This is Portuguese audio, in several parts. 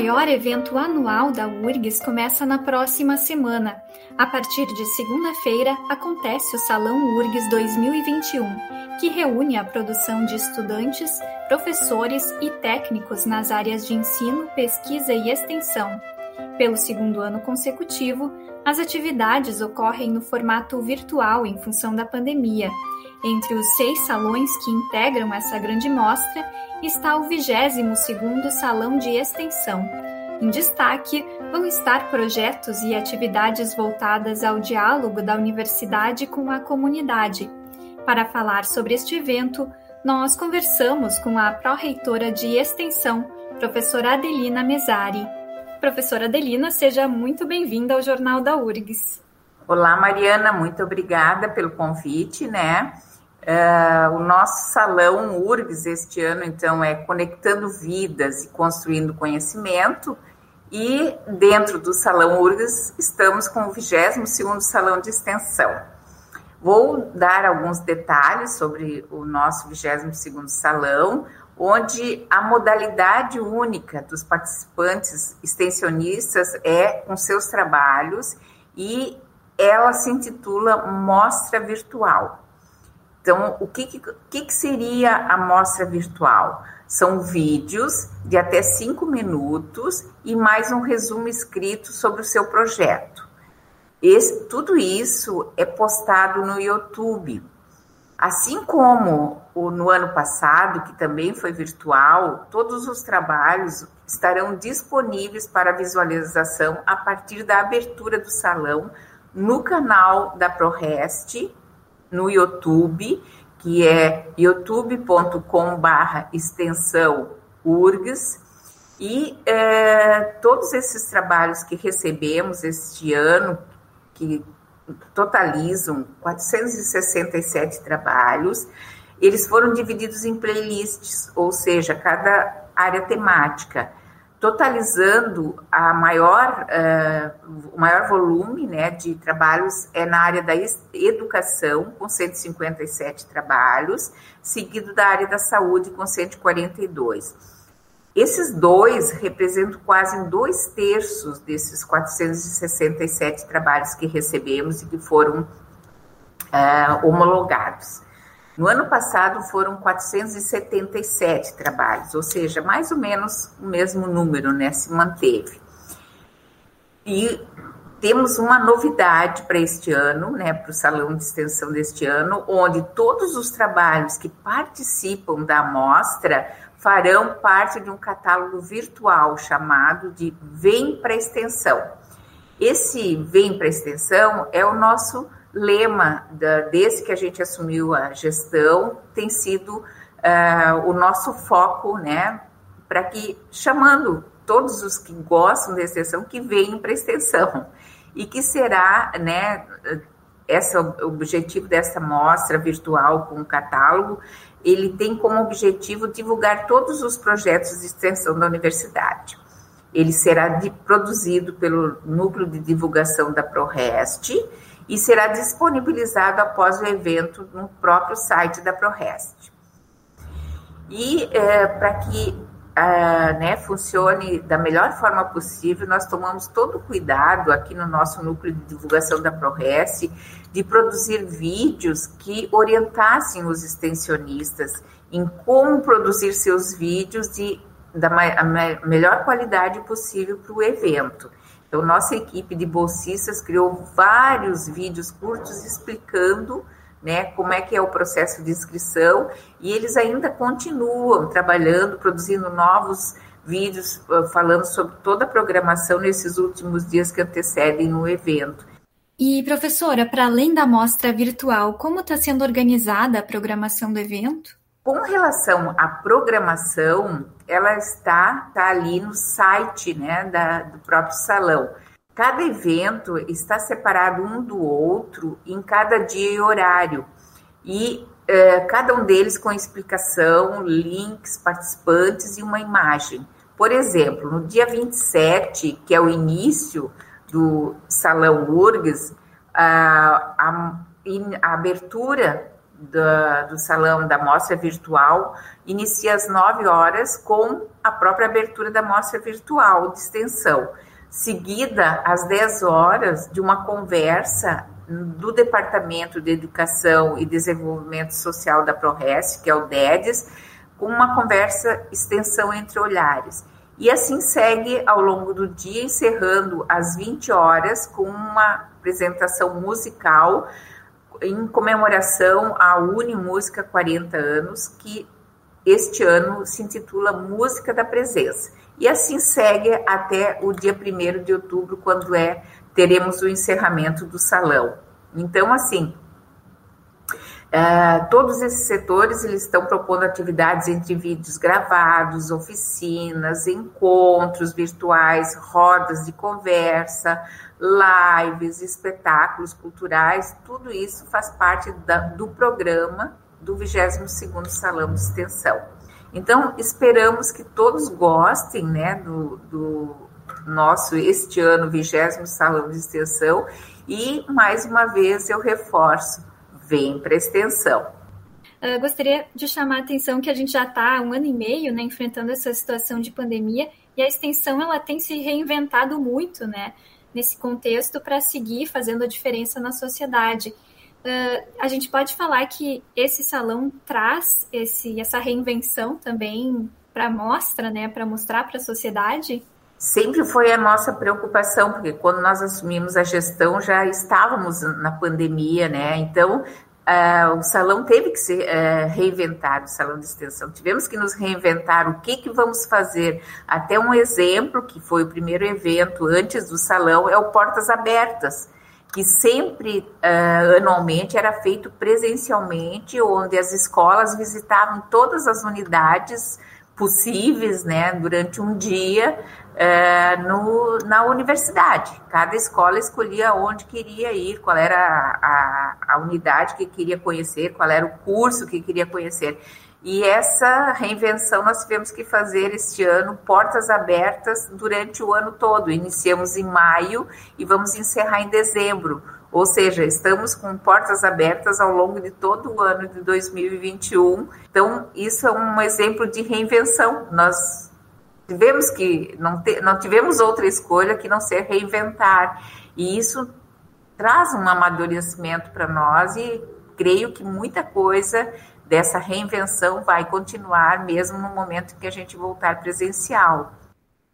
Maior evento anual da URGS começa na próxima semana. A partir de segunda-feira, acontece o Salão URGS 2021, que reúne a produção de estudantes, professores e técnicos nas áreas de ensino, pesquisa e extensão. Pelo segundo ano consecutivo, as atividades ocorrem no formato virtual em função da pandemia. Entre os seis salões que integram essa grande mostra está o 22º Salão de Extensão. Em destaque vão estar projetos e atividades voltadas ao diálogo da universidade com a comunidade. Para falar sobre este evento, nós conversamos com a pró-reitora de Extensão, professora Adelina Mesari. Professora Adelina, seja muito bem-vinda ao Jornal da URGS. Olá, Mariana, muito obrigada pelo convite, né? Uh, o nosso salão URGS este ano, então, é Conectando Vidas e Construindo Conhecimento. E dentro do Salão URGS, estamos com o 22º Salão de Extensão. Vou dar alguns detalhes sobre o nosso 22º Salão, onde a modalidade única dos participantes extensionistas é com seus trabalhos e ela se intitula Mostra Virtual. Então, o que, que, que seria a mostra virtual? São vídeos de até cinco minutos e mais um resumo escrito sobre o seu projeto. Esse, tudo isso é postado no YouTube. Assim como o, no ano passado, que também foi virtual, todos os trabalhos estarão disponíveis para visualização a partir da abertura do salão no canal da ProRest no YouTube, que é youtube.com/barra extensão URGS. E é, todos esses trabalhos que recebemos este ano, que totalizam 467 trabalhos, eles foram divididos em playlists, ou seja, cada área temática totalizando a maior, uh, o maior volume né, de trabalhos é na área da educação, com 157 trabalhos, seguido da área da saúde, com 142. Esses dois representam quase dois terços desses 467 trabalhos que recebemos e que foram uh, homologados. No ano passado foram 477 trabalhos, ou seja, mais ou menos o mesmo número, né? Se manteve. E temos uma novidade para este ano, né, para o salão de extensão deste ano, onde todos os trabalhos que participam da amostra farão parte de um catálogo virtual chamado de Vem para Extensão. Esse Vem para Extensão é o nosso lema da, desde que a gente assumiu a gestão tem sido uh, o nosso foco, né, para que chamando todos os que gostam da extensão que venham para a extensão e que será, né, esse objetivo dessa mostra virtual com o catálogo, ele tem como objetivo divulgar todos os projetos de extensão da universidade. Ele será de, produzido pelo Núcleo de Divulgação da ProRest e será disponibilizado após o evento no próprio site da ProRest. E é, para que uh, né, funcione da melhor forma possível, nós tomamos todo o cuidado aqui no nosso núcleo de divulgação da ProRest de produzir vídeos que orientassem os extensionistas em como produzir seus vídeos de, da melhor qualidade possível para o evento. Então, nossa equipe de bolsistas criou vários vídeos curtos explicando né, como é que é o processo de inscrição e eles ainda continuam trabalhando, produzindo novos vídeos ah, falando sobre toda a programação nesses últimos dias que antecedem o evento. E, professora, para além da mostra virtual, como está sendo organizada a programação do evento? Com relação à programação, ela está, está ali no site né, da, do próprio salão. Cada evento está separado um do outro em cada dia e horário, e eh, cada um deles com explicação, links, participantes e uma imagem. Por exemplo, no dia 27, que é o início do Salão URGS, a, a, a abertura da, do salão da mostra virtual inicia às 9 horas com a própria abertura da mostra virtual de extensão, seguida às 10 horas de uma conversa do Departamento de Educação e Desenvolvimento Social da ProRes, que é o DEDES, com uma conversa extensão entre olhares. E assim segue ao longo do dia, encerrando às 20 horas com uma apresentação musical em comemoração à Unimúsica 40 anos, que este ano se intitula Música da Presença. E assim segue até o dia 1 de outubro, quando é teremos o encerramento do salão. Então, assim, Uh, todos esses setores eles estão propondo atividades entre vídeos gravados, oficinas, encontros virtuais, rodas de conversa, lives, espetáculos culturais, tudo isso faz parte da, do programa do 22º Salão de Extensão. Então, esperamos que todos gostem né, do, do nosso, este ano, 20 Salão de Extensão, e, mais uma vez, eu reforço, vem para extensão. Uh, gostaria de chamar a atenção que a gente já está um ano e meio né, enfrentando essa situação de pandemia e a extensão ela tem se reinventado muito né, nesse contexto para seguir fazendo a diferença na sociedade. Uh, a gente pode falar que esse salão traz esse, essa reinvenção também para mostra, né, para mostrar para a sociedade? Sempre foi a nossa preocupação, porque quando nós assumimos a gestão já estávamos na pandemia, né? Então uh, o salão teve que ser uh, reinventado, o salão de extensão. Tivemos que nos reinventar o que, que vamos fazer. Até um exemplo, que foi o primeiro evento antes do salão, é o Portas Abertas que sempre uh, anualmente era feito presencialmente, onde as escolas visitavam todas as unidades possíveis, né, durante um dia é, no, na universidade. Cada escola escolhia onde queria ir, qual era a, a, a unidade que queria conhecer, qual era o curso que queria conhecer. E essa reinvenção nós tivemos que fazer este ano, portas abertas durante o ano todo. Iniciamos em maio e vamos encerrar em dezembro. Ou seja, estamos com portas abertas ao longo de todo o ano de 2021. Então, isso é um exemplo de reinvenção. Nós tivemos que não, não tivemos outra escolha que não ser reinventar e isso traz um amadurecimento para nós e creio que muita coisa dessa reinvenção vai continuar mesmo no momento que a gente voltar presencial.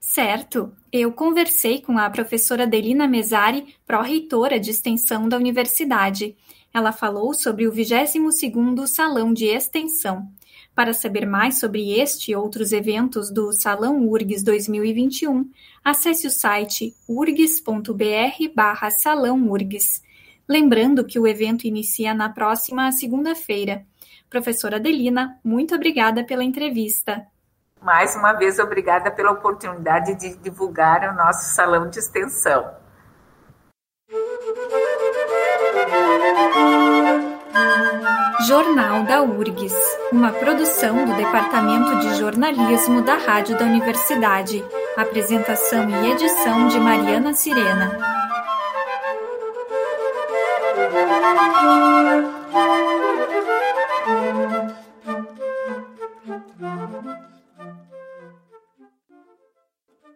Certo. Eu conversei com a professora Delina Mesari, pró-reitora de extensão da universidade. Ela falou sobre o 22º Salão de Extensão. Para saber mais sobre este e outros eventos do Salão URGS 2021, acesse o site urgs.br URGS. Lembrando que o evento inicia na próxima segunda-feira. Professora Adelina, muito obrigada pela entrevista. Mais uma vez, obrigada pela oportunidade de divulgar o nosso salão de extensão. Jornal da URGS, uma produção do Departamento de Jornalismo da Rádio da Universidade. Apresentação e edição de Mariana Sirena.